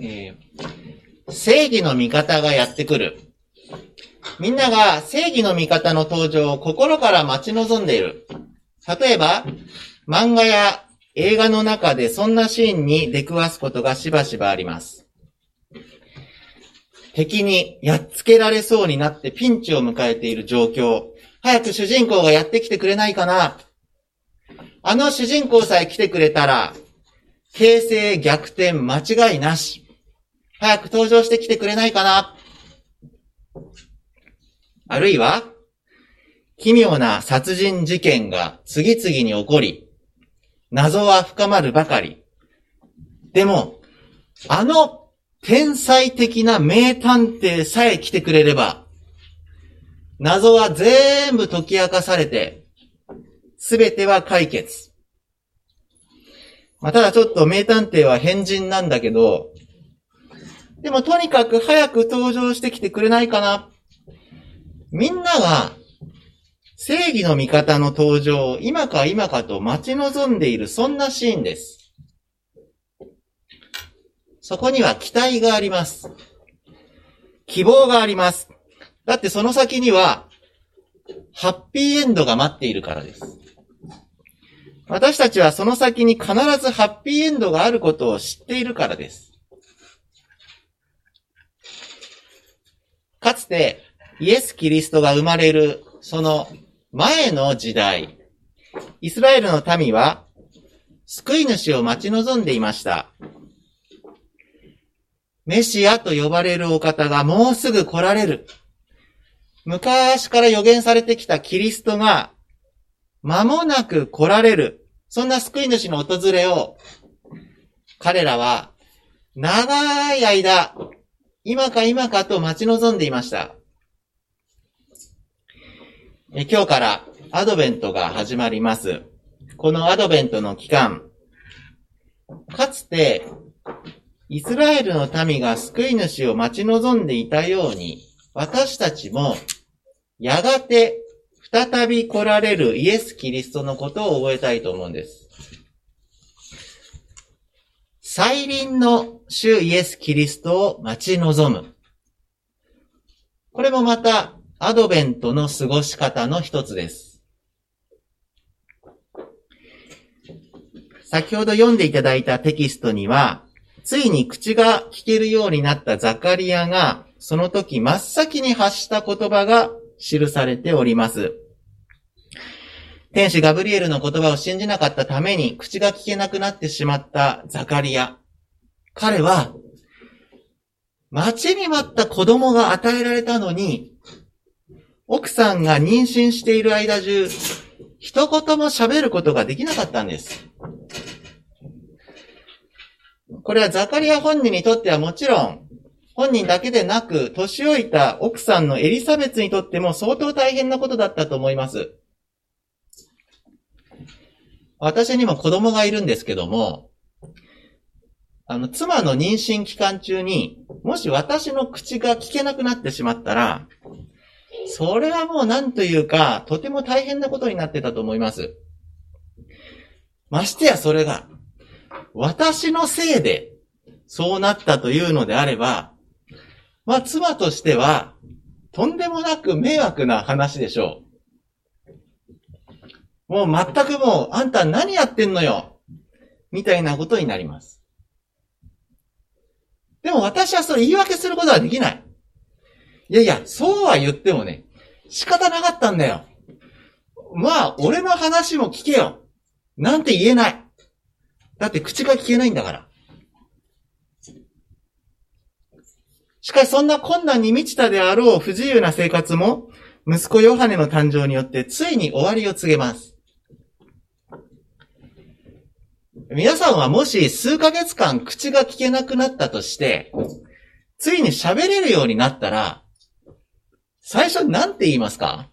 えー、正義の味方がやってくる。みんなが正義の味方の登場を心から待ち望んでいる。例えば、漫画や映画の中でそんなシーンに出くわすことがしばしばあります。敵にやっつけられそうになってピンチを迎えている状況。早く主人公がやってきてくれないかなあの主人公さえ来てくれたら、形勢逆転間違いなし。早く登場してきてくれないかなあるいは、奇妙な殺人事件が次々に起こり、謎は深まるばかり。でも、あの天才的な名探偵さえ来てくれれば、謎は全部解き明かされて、すべては解決。まあ、ただちょっと名探偵は変人なんだけど、でもとにかく早く登場してきてくれないかな。みんなが正義の味方の登場を今か今かと待ち望んでいるそんなシーンです。そこには期待があります。希望があります。だってその先には、ハッピーエンドが待っているからです。私たちはその先に必ずハッピーエンドがあることを知っているからです。かつて、イエス・キリストが生まれる、その前の時代、イスラエルの民は、救い主を待ち望んでいました。メシアと呼ばれるお方がもうすぐ来られる。昔から予言されてきたキリストが、間もなく来られる。そんな救い主の訪れを、彼らは、長い間、今か今かと待ち望んでいました。今日からアドベントが始まります。このアドベントの期間、かつて、イスラエルの民が救い主を待ち望んでいたように、私たちも、やがて、再び来られるイエス・キリストのことを覚えたいと思うんです。再臨の主イエス・キリストを待ち望む。これもまた、アドベントの過ごし方の一つです。先ほど読んでいただいたテキストには、ついに口が聞けるようになったザカリアが、その時真っ先に発した言葉が記されております。天使ガブリエルの言葉を信じなかったために口が聞けなくなってしまったザカリア。彼は、待ちに待った子供が与えられたのに、奥さんが妊娠している間中、一言も喋ることができなかったんです。これはザカリア本人にとってはもちろん、本人だけでなく、年老いた奥さんのエリザベツにとっても相当大変なことだったと思います。私にも子供がいるんですけども、あの、妻の妊娠期間中に、もし私の口が聞けなくなってしまったら、それはもう何というか、とても大変なことになってたと思います。ましてやそれが、私のせいで、そうなったというのであれば、まあ、妻としては、とんでもなく迷惑な話でしょう。もう全くもう、あんた何やってんのよみたいなことになります。でも私はそれ言い訳することはできない。いやいや、そうは言ってもね、仕方なかったんだよ。まあ、俺の話も聞けよ。なんて言えない。だって口が聞けないんだから。しかしそんな困難に満ちたであろう不自由な生活も、息子ヨハネの誕生によってついに終わりを告げます。皆さんはもし数ヶ月間口が聞けなくなったとして、ついに喋れるようになったら、最初に何て言いますか？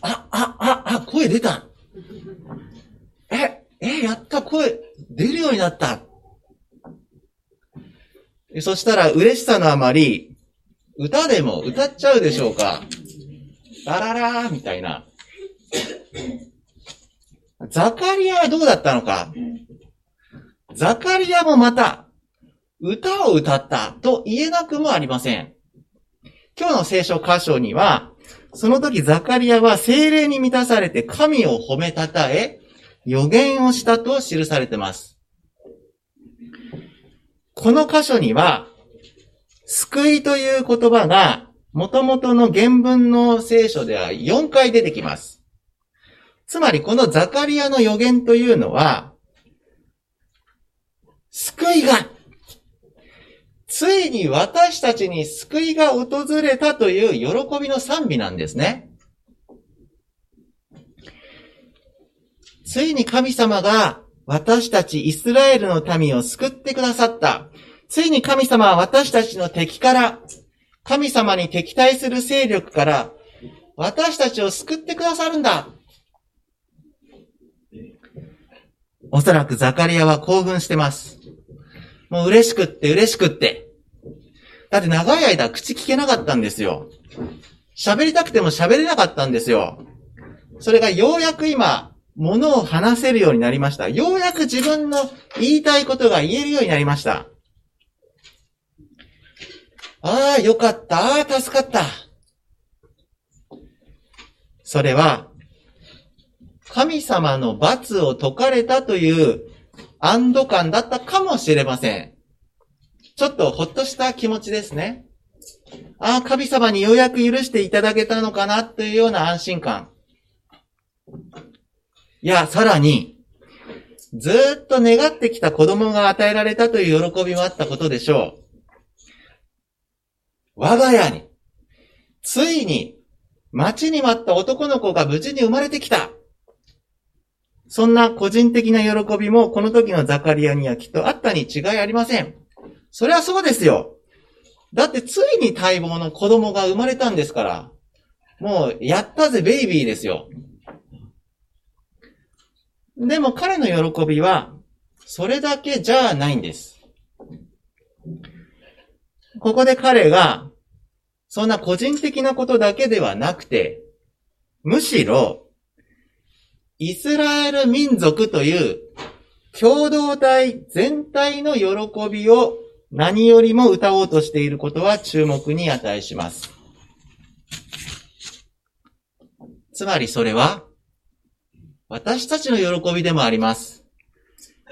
あ、あ、あ、あ、声出た。え、え、やった、声出るようになった。そしたら嬉しさのあまり、歌でも歌っちゃうでしょうか。ラララーみたいな。ザカリアはどうだったのか？ザカリアもまた、歌を歌ったと言えなくもありません。今日の聖書箇所には、その時ザカリアは精霊に満たされて神を褒めたたえ、予言をしたと記されています。この箇所には、救いという言葉が、元々の原文の聖書では4回出てきます。つまりこのザカリアの予言というのは、救いが、ついに私たちに救いが訪れたという喜びの賛美なんですね。ついに神様が私たちイスラエルの民を救ってくださった。ついに神様は私たちの敵から、神様に敵対する勢力から、私たちを救ってくださるんだ。おそらくザカリアは興奮してます。もう嬉しくって嬉しくって。だって長い間口聞けなかったんですよ。喋りたくても喋れなかったんですよ。それがようやく今、物を話せるようになりました。ようやく自分の言いたいことが言えるようになりました。ああ、よかった。ああ、助かった。それは、神様の罰を解かれたという安堵感だったかもしれません。ちょっとほっとした気持ちですね。ああ、神様にようやく許していただけたのかなというような安心感。いや、さらに、ずっと願ってきた子供が与えられたという喜びもあったことでしょう。我が家に、ついに、待ちに待った男の子が無事に生まれてきた。そんな個人的な喜びもこの時のザカリアにはきっとあったに違いありません。それはそうですよ。だってついに待望の子供が生まれたんですから。もう、やったぜベイビーですよ。でも彼の喜びは、それだけじゃないんです。ここで彼が、そんな個人的なことだけではなくて、むしろ、イスラエル民族という共同体全体の喜びを何よりも歌おうとしていることは注目に値します。つまりそれは、私たちの喜びでもあります。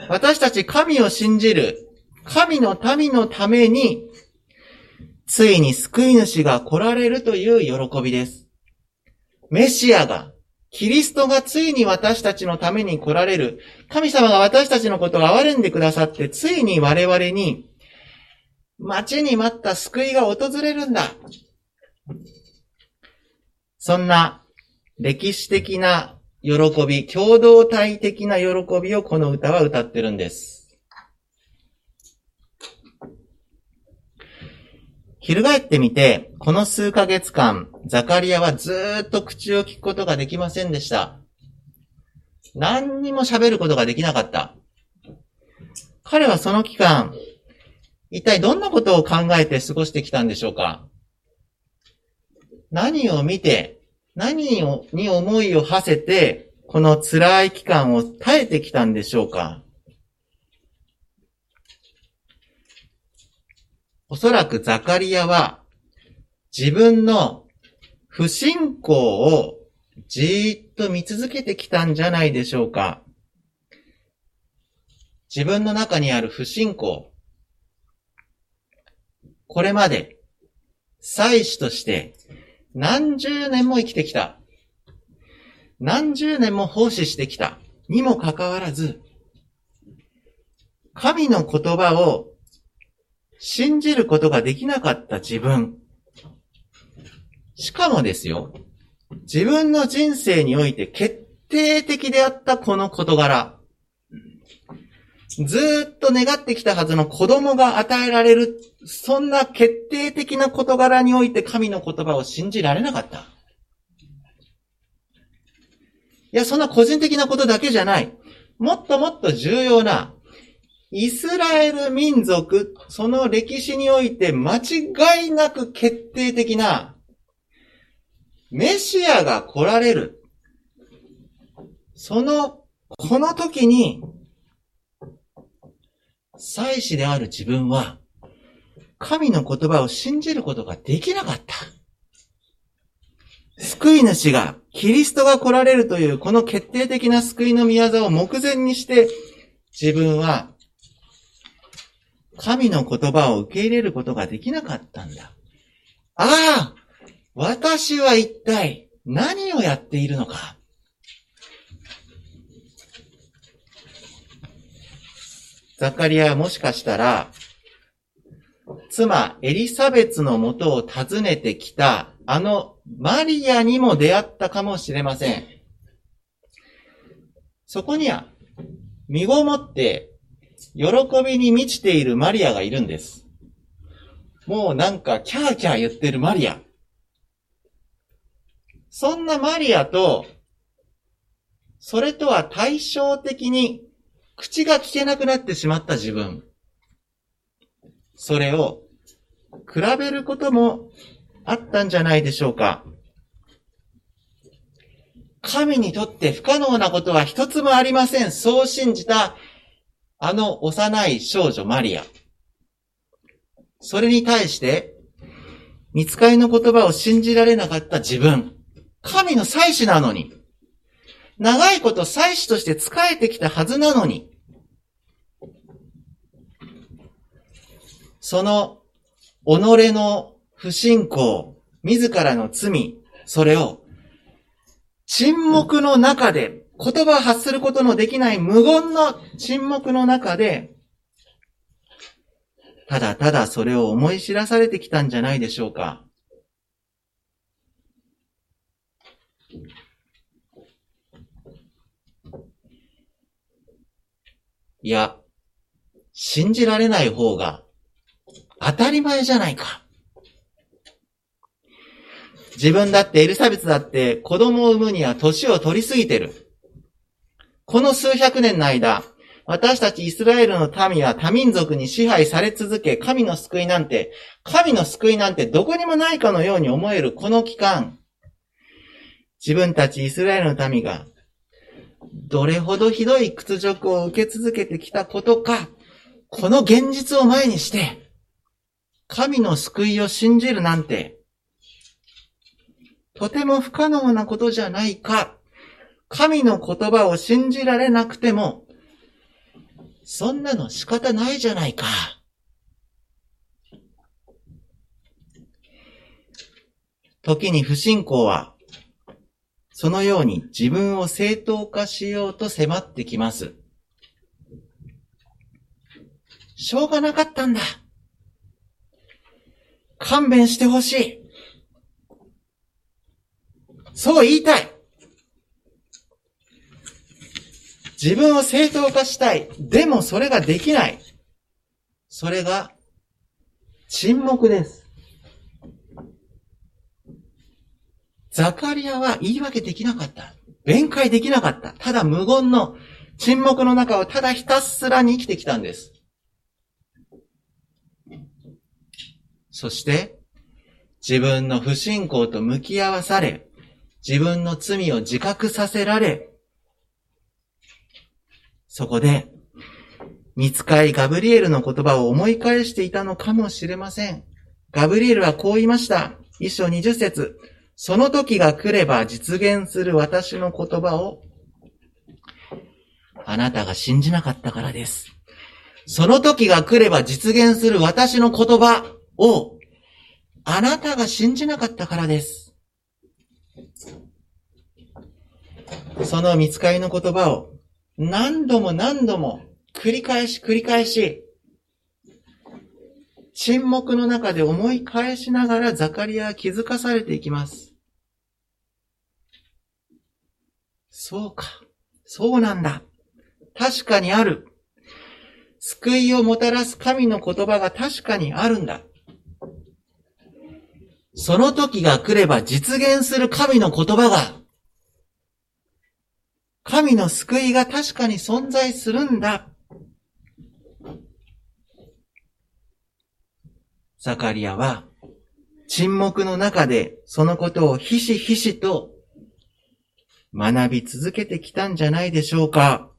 私たち神を信じる、神の民のためについに救い主が来られるという喜びです。メシアが、キリストがついに私たちのために来られる。神様が私たちのことを憐れんでくださって、ついに我々に、待ちに待った救いが訪れるんだ。そんな歴史的な喜び、共同体的な喜びをこの歌は歌ってるんです。翻ってみて、この数ヶ月間、ザカリアはずーっと口を聞くことができませんでした。何にも喋ることができなかった。彼はその期間、一体どんなことを考えて過ごしてきたんでしょうか何を見て、何に思いを馳せて、この辛い期間を耐えてきたんでしょうかおそらくザカリアは自分の不信仰をじーっと見続けてきたんじゃないでしょうか。自分の中にある不信仰。これまで、祭司として何十年も生きてきた。何十年も奉仕してきた。にもかかわらず、神の言葉を信じることができなかった自分。しかもですよ、自分の人生において決定的であったこの事柄。ずっと願ってきたはずの子供が与えられる、そんな決定的な事柄において神の言葉を信じられなかった。いや、そんな個人的なことだけじゃない。もっともっと重要な、イスラエル民族、その歴史において間違いなく決定的な、メシアが来られる。そのこの時に、祭司である自分は、神の言葉を信じることができなかった。救い主が、キリストが来られるというこの決定的な救いの宮沢を目前にして、自分は、神の言葉を受け入れることができなかったんだ。ああ私は一体何をやっているのか。ザカリアはもしかしたら、妻エリザベツのもとを訪ねてきたあのマリアにも出会ったかもしれません。そこには、身ごもって喜びに満ちているマリアがいるんです。もうなんかキャーキャー言ってるマリア。そんなマリアと、それとは対照的に口が聞けなくなってしまった自分。それを比べることもあったんじゃないでしょうか。神にとって不可能なことは一つもありません。そう信じたあの幼い少女マリア。それに対して、見つかりの言葉を信じられなかった自分。神の祭司なのに。長いこと祭司として仕えてきたはずなのに。その、己の不信仰、自らの罪、それを、沈黙の中で、言葉を発することのできない無言の沈黙の中で、ただただそれを思い知らされてきたんじゃないでしょうか。いや、信じられない方が当たり前じゃないか。自分だってエリザベスだって子供を産むには年を取りすぎてる。この数百年の間、私たちイスラエルの民は多民族に支配され続け、神の救いなんて、神の救いなんてどこにもないかのように思えるこの期間、自分たちイスラエルの民が、どれほどひどい屈辱を受け続けてきたことか、この現実を前にして、神の救いを信じるなんて、とても不可能なことじゃないか。神の言葉を信じられなくても、そんなの仕方ないじゃないか。時に不信仰は、そのように自分を正当化しようと迫ってきます。しょうがなかったんだ。勘弁してほしい。そう言いたい。自分を正当化したい。でもそれができない。それが沈黙です。ザカリアは言い訳できなかった。弁解できなかった。ただ無言の沈黙の中をただひたすらに生きてきたんです。そして、自分の不信仰と向き合わされ、自分の罪を自覚させられ、そこで、見つかいガブリエルの言葉を思い返していたのかもしれません。ガブリエルはこう言いました。一章二十節。その時が来れば実現する私の言葉を、あなたが信じなかったからです。その時が来れば実現する私の言葉をあなたが信じなかったからです。その見つかりの言葉を何度も何度も繰り返し繰り返し沈黙の中で思い返しながらザカリアは気づかされていきます。そうか。そうなんだ。確かにある。救いをもたらす神の言葉が確かにあるんだ。その時が来れば実現する神の言葉が、神の救いが確かに存在するんだ。ザカリアは沈黙の中でそのことをひしひしと学び続けてきたんじゃないでしょうか。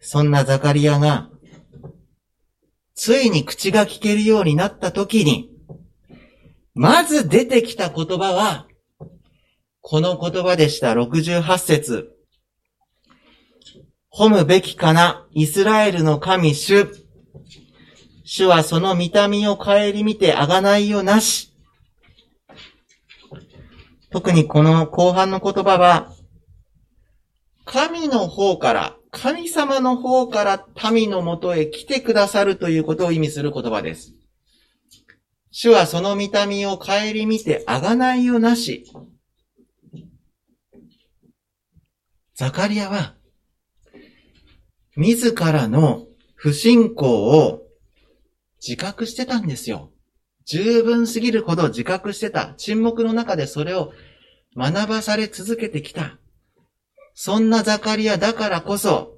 そんなザカリアが、ついに口が聞けるようになった時に、まず出てきた言葉は、この言葉でした。68節。褒むべきかな、イスラエルの神主。主はその見た目を顧みてあがないよなし。特にこの後半の言葉は、神の方から、神様の方から民のもとへ来てくださるということを意味する言葉です。主はその見た目を顧みてあがないよなし。ザカリアは、自らの不信仰を自覚してたんですよ。十分すぎるほど自覚してた。沈黙の中でそれを学ばされ続けてきた。そんなザカリアだからこそ、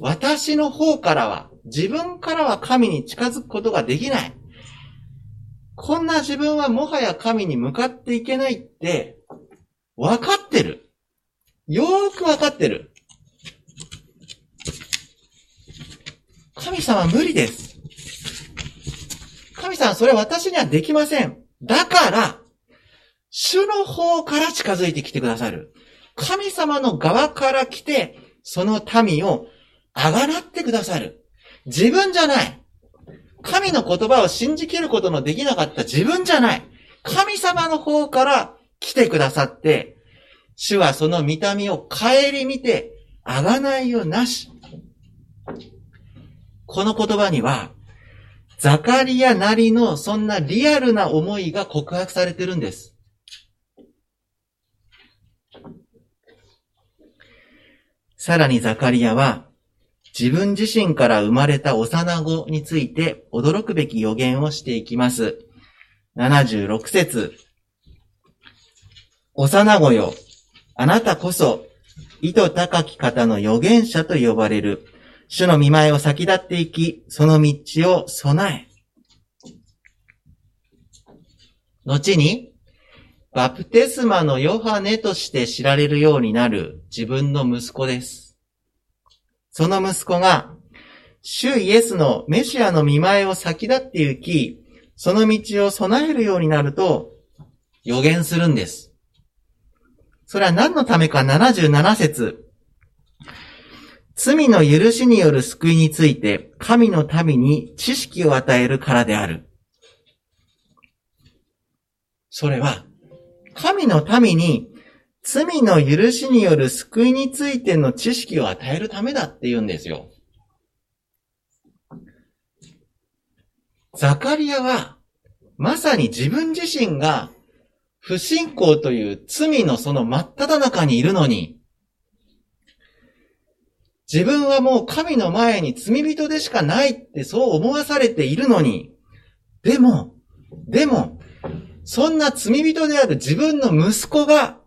私の方からは、自分からは神に近づくことができない。こんな自分はもはや神に向かっていけないって、分かってる。よーく分かってる。神様無理です。神様、それ私にはできません。だから、主の方から近づいてきてくださる。神様の側から来て、その民をあがらってくださる。自分じゃない。神の言葉を信じきることのできなかった自分じゃない。神様の方から来てくださって、主はその見た目を帰り見て、あがないよなし。この言葉には、ザカリアなりのそんなリアルな思いが告白されてるんです。さらにザカリアは、自分自身から生まれた幼子について驚くべき予言をしていきます。76節幼子よ、あなたこそ、意図高き方の預言者と呼ばれる。主の見前を先立っていき、その道を備え。後に、バプテスマのヨハネとして知られるようになる自分の息子です。その息子が、主イエスのメシアの見前を先立って行き、その道を備えるようになると予言するんです。それは何のためか77節罪の許しによる救いについて、神の民に知識を与えるからである。それは、神の民に罪の許しによる救いについての知識を与えるためだって言うんですよ。ザカリアは、まさに自分自身が不信仰という罪のその真っ只中にいるのに、自分はもう神の前に罪人でしかないってそう思わされているのに、でも、でも、そんな罪人である自分の息子が、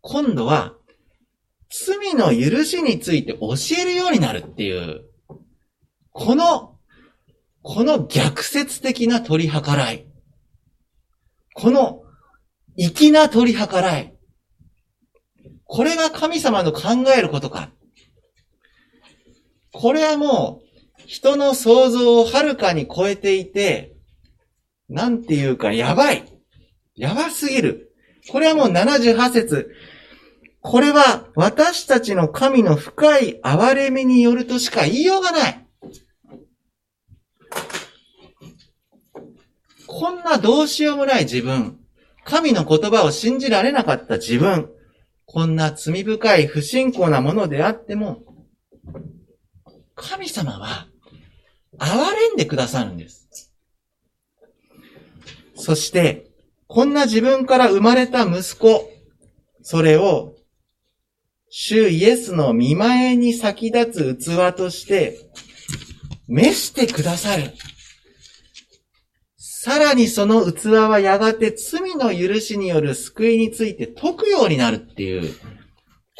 今度は、罪の許しについて教えるようになるっていう、この、この逆説的な取り計らい。この、粋な取り計らい。これが神様の考えることか。これはもう、人の想像をはるかに超えていて、なんていうか、やばい。やばすぎる。これはもう78節。これは私たちの神の深い憐れみによるとしか言いようがない。こんなどうしようもない自分。神の言葉を信じられなかった自分。こんな罪深い不信仰なものであっても、神様は、憐れんでくださるんです。そして、こんな自分から生まれた息子、それを、主イエスの見前に先立つ器として、召してくださる。さらにその器はやがて罪の許しによる救いについて解くようになるっていう、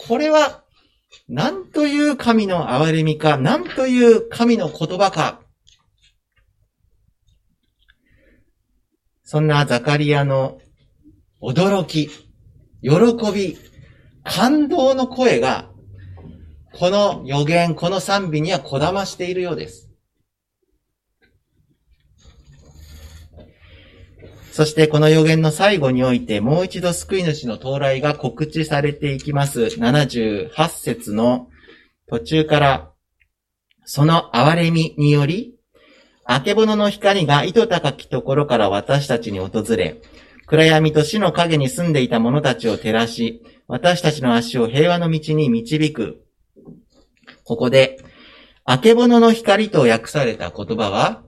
これはなんという神の憐れみか、なんという神の言葉か。そんなザカリアの驚き、喜び、感動の声が、この予言、この賛美にはこだましているようです。そしてこの予言の最後において、もう一度救い主の到来が告知されていきます。78節の途中から、その憐れみにより、明けぼのの光が糸高きところから私たちに訪れ、暗闇と死の影に住んでいた者たちを照らし、私たちの足を平和の道に導く。ここで、明けぼのの光と訳された言葉は、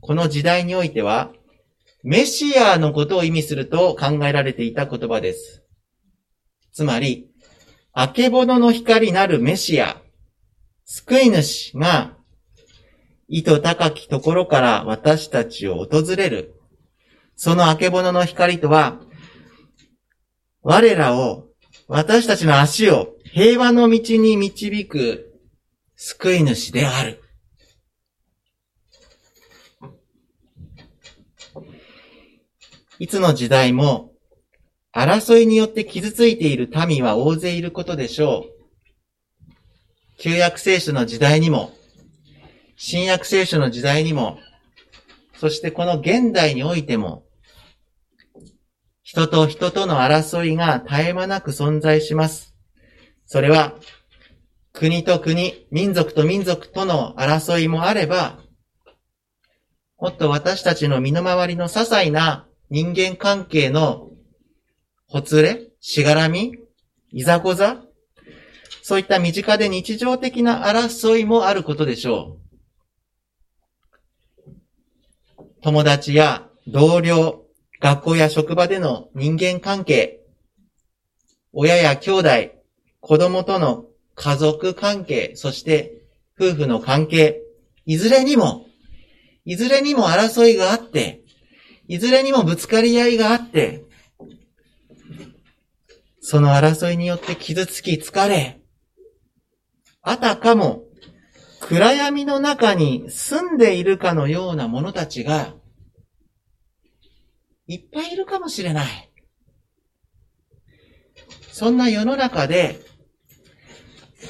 この時代においては、メシアのことを意味すると考えられていた言葉です。つまり、明けぼのの光なるメシア、救い主が、意図高きところから私たちを訪れる。その明けぼのの光とは、我らを、私たちの足を平和の道に導く救い主である。いつの時代も、争いによって傷ついている民は大勢いることでしょう。旧約聖書の時代にも、新約聖書の時代にも、そしてこの現代においても、人と人との争いが絶え間なく存在します。それは、国と国、民族と民族との争いもあれば、もっと私たちの身の回りの些細な人間関係のほつれ、しがらみ、いざこざ、そういった身近で日常的な争いもあることでしょう。友達や同僚、学校や職場での人間関係、親や兄弟、子供との家族関係、そして夫婦の関係、いずれにも、いずれにも争いがあって、いずれにもぶつかり合いがあって、その争いによって傷つき疲れ、あたかも暗闇の中に住んでいるかのような者たちがいっぱいいるかもしれない。そんな世の中で、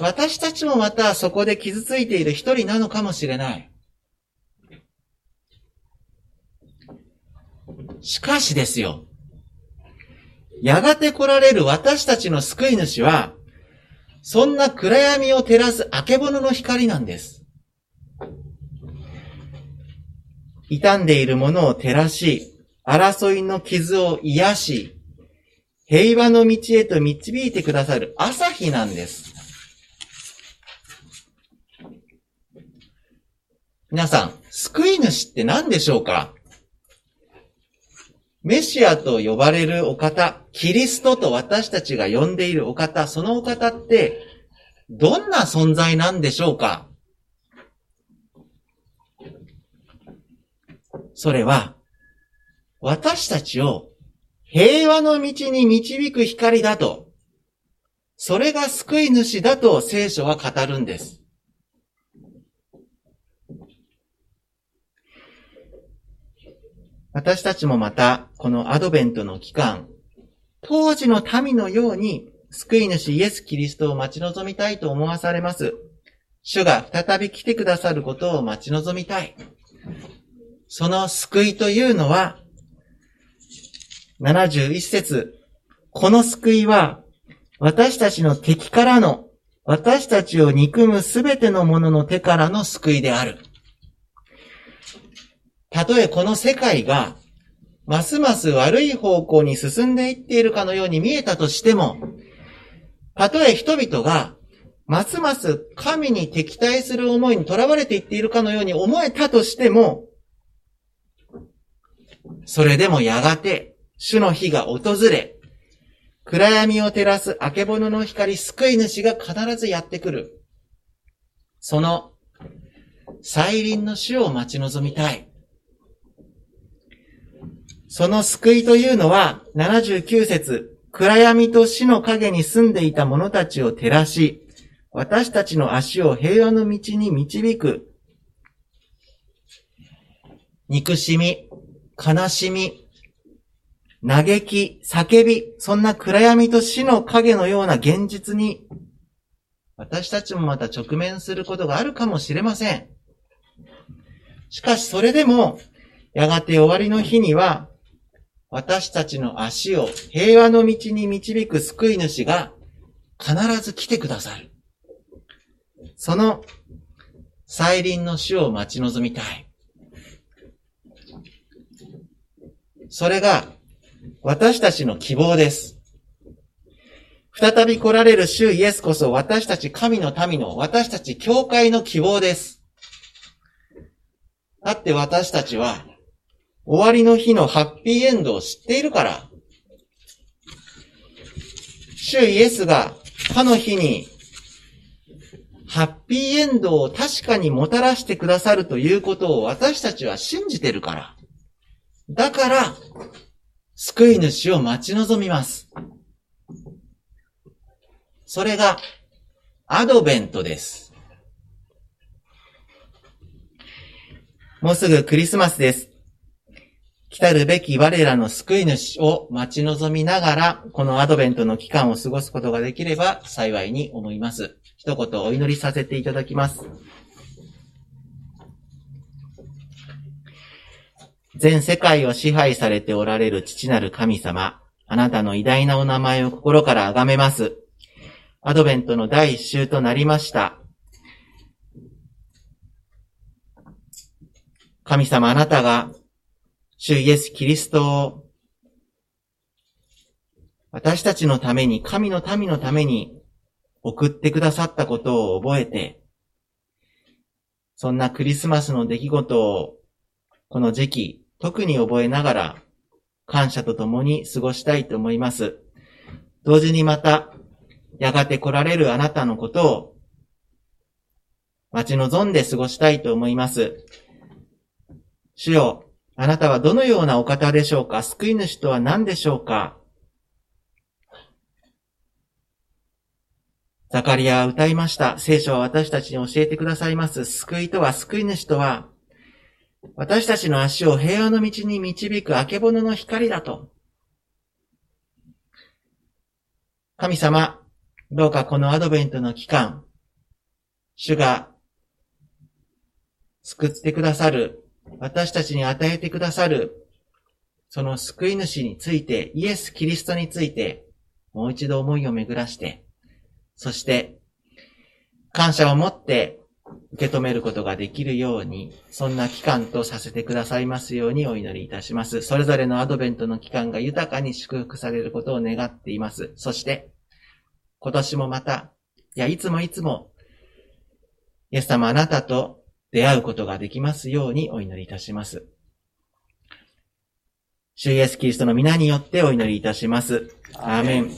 私たちもまたそこで傷ついている一人なのかもしれない。しかしですよ。やがて来られる私たちの救い主は、そんな暗闇を照らす明けぼのの光なんです。傷んでいるものを照らし、争いの傷を癒し、平和の道へと導いてくださる朝日なんです。皆さん、救い主って何でしょうか？メシアと呼ばれるお方、キリストと私たちが呼んでいるお方、そのお方って、どんな存在なんでしょうか？それは、私たちを平和の道に導く光だと、それが救い主だと聖書は語るんです。私たちもまた、このアドベントの期間、当時の民のように、救い主イエス・キリストを待ち望みたいと思わされます。主が再び来てくださることを待ち望みたい。その救いというのは、71節この救いは、私たちの敵からの、私たちを憎むすべてのものの手からの救いである。たとえこの世界が、ますます悪い方向に進んでいっているかのように見えたとしても、たとえ人々が、ますます神に敵対する思いにとらわれていっているかのように思えたとしても、それでもやがて主の日が訪れ、暗闇を照らす明けぼのの光、救い主が必ずやってくる。その、再臨の主を待ち望みたい。その救いというのは、79節暗闇と死の影に住んでいた者たちを照らし、私たちの足を平和の道に導く。憎しみ、悲しみ、嘆き、叫び、そんな暗闇と死の影のような現実に、私たちもまた直面することがあるかもしれません。しかしそれでも、やがて終わりの日には、私たちの足を平和の道に導く救い主が必ず来てくださる。その再臨の死を待ち望みたい。それが私たちの希望です。再び来られる主イエスこそ私たち神の民の私たち教会の希望です。だって私たちは終わりの日のハッピーエンドを知っているから。主イエスが他の日にハッピーエンドを確かにもたらしてくださるということを私たちは信じてるから。だから、救い主を待ち望みます。それが、アドベントです。もうすぐクリスマスです。来たるべき我らの救い主を待ち望みながら、このアドベントの期間を過ごすことができれば幸いに思います。一言お祈りさせていただきます。全世界を支配されておられる父なる神様、あなたの偉大なお名前を心から崇めます。アドベントの第一週となりました。神様あなたが、主イエス・キリストを、私たちのために、神の民のために送ってくださったことを覚えて、そんなクリスマスの出来事を、この時期、特に覚えながら、感謝と共に過ごしたいと思います。同時にまた、やがて来られるあなたのことを、待ち望んで過ごしたいと思います。主よ、あなたはどのようなお方でしょうか？救い主とは何でしょうか？ザカリアは歌いました。聖書は私たちに教えてくださいます。救いとは、救い主とは、私たちの足を平和の道に導くあけぼのの光だと。神様、どうかこのアドベントの期間、主が救ってくださる、私たちに与えてくださる、その救い主について、イエス・キリストについて、もう一度思いを巡らして、そして、感謝を持って受け止めることができるように、そんな期間とさせてくださいますようにお祈りいたします。それぞれのアドベントの期間が豊かに祝福されることを願っています。そして、今年もまた、いや、いつもいつも、イエス様あなたと出会うことができますようにお祈りいたします。主イエスキリストの皆によってお祈りいたします。アーメン